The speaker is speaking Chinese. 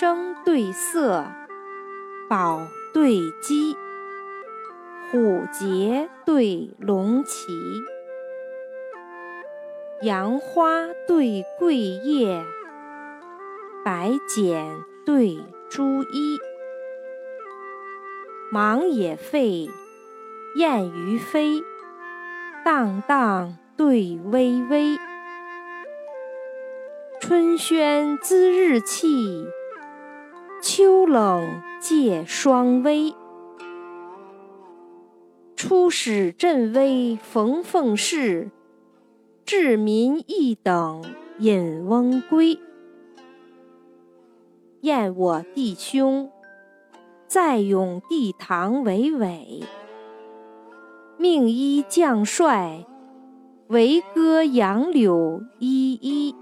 声对色，宝对鸡，虎节对龙旗，杨花对桂叶，白茧对朱衣。忙也废，燕于飞，荡荡对微微。春轩滋日气，秋冷借霜微。出使镇威逢凤市，治民一等引翁归。燕我弟兄，在永帝堂为伟。命依将帅，为歌杨柳依依。